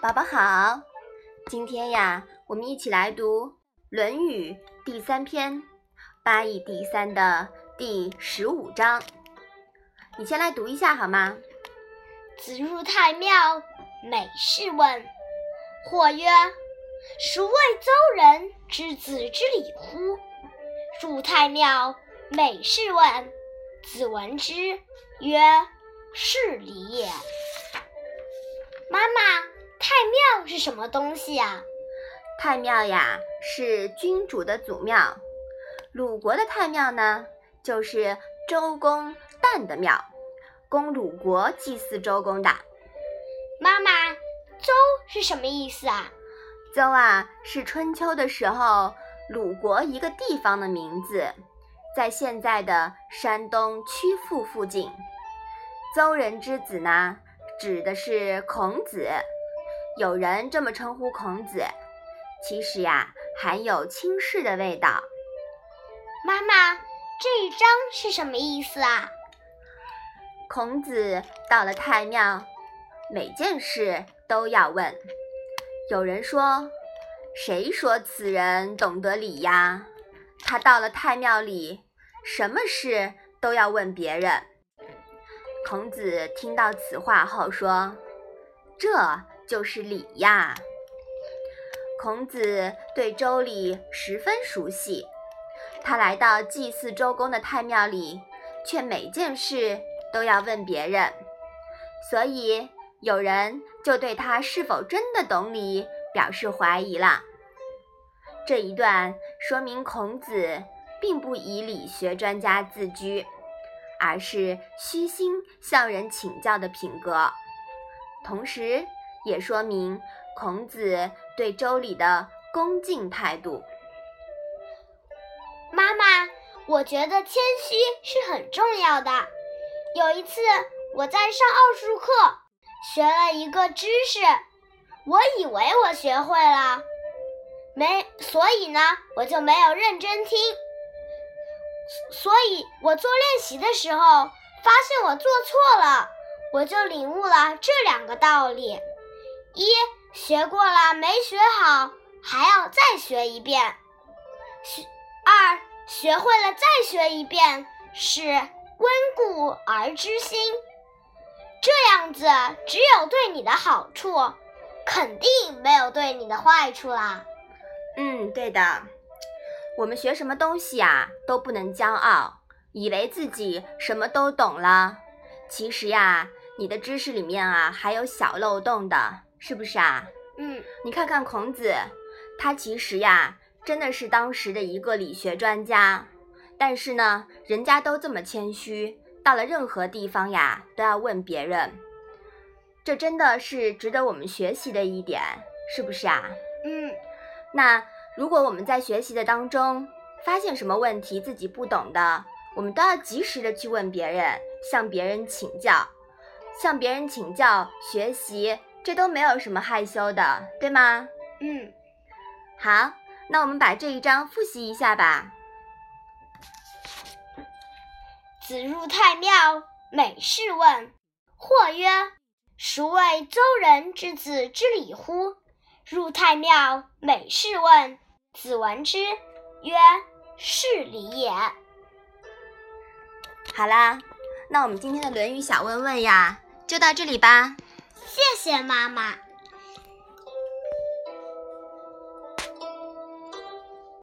宝宝好，今天呀，我们一起来读《论语》第三篇《八义第三》的第十五章。你先来读一下好吗？子入太庙，每事问。或曰：“孰谓邹人之子之礼乎？”入太庙，每事问。子闻之曰：“是礼也。”妈妈。太庙是什么东西呀？太庙呀，是君主的祖庙。鲁国的太庙呢，就是周公旦的庙，供鲁国祭祀周公的。妈妈，邹是什么意思啊？邹啊，是春秋的时候鲁国一个地方的名字，在现在的山东曲阜附近。邹人之子呢，指的是孔子。有人这么称呼孔子，其实呀，含有轻视的味道。妈妈，这一章是什么意思啊？孔子到了太庙，每件事都要问。有人说：“谁说此人懂得礼呀？他到了太庙里，什么事都要问别人。”孔子听到此话后说：“这。”就是礼呀。孔子对周礼十分熟悉，他来到祭祀周公的太庙里，却每件事都要问别人，所以有人就对他是否真的懂礼表示怀疑了。这一段说明孔子并不以理学专家自居，而是虚心向人请教的品格，同时。也说明孔子对周礼的恭敬态度。妈妈，我觉得谦虚是很重要的。有一次我在上奥数课，学了一个知识，我以为我学会了，没，所以呢，我就没有认真听。所以我做练习的时候，发现我做错了，我就领悟了这两个道理。一学过了没学好，还要再学一遍。学二学会了再学一遍，是温故而知新。这样子只有对你的好处，肯定没有对你的坏处啦。嗯，对的。我们学什么东西啊，都不能骄傲，以为自己什么都懂了。其实呀，你的知识里面啊，还有小漏洞的。是不是啊？嗯，你看看孔子，他其实呀，真的是当时的一个理学专家。但是呢，人家都这么谦虚，到了任何地方呀，都要问别人。这真的是值得我们学习的一点，是不是啊？嗯，那如果我们在学习的当中发现什么问题自己不懂的，我们都要及时的去问别人，向别人请教，向别人请教学习。这都没有什么害羞的，对吗？嗯，好，那我们把这一章复习一下吧。子入太庙，每事问。或曰：“孰谓邹人之子之礼乎？”入太庙，每事问。子闻之曰：“是礼也。”好啦，那我们今天的《论语》小问问呀，就到这里吧。谢谢妈妈。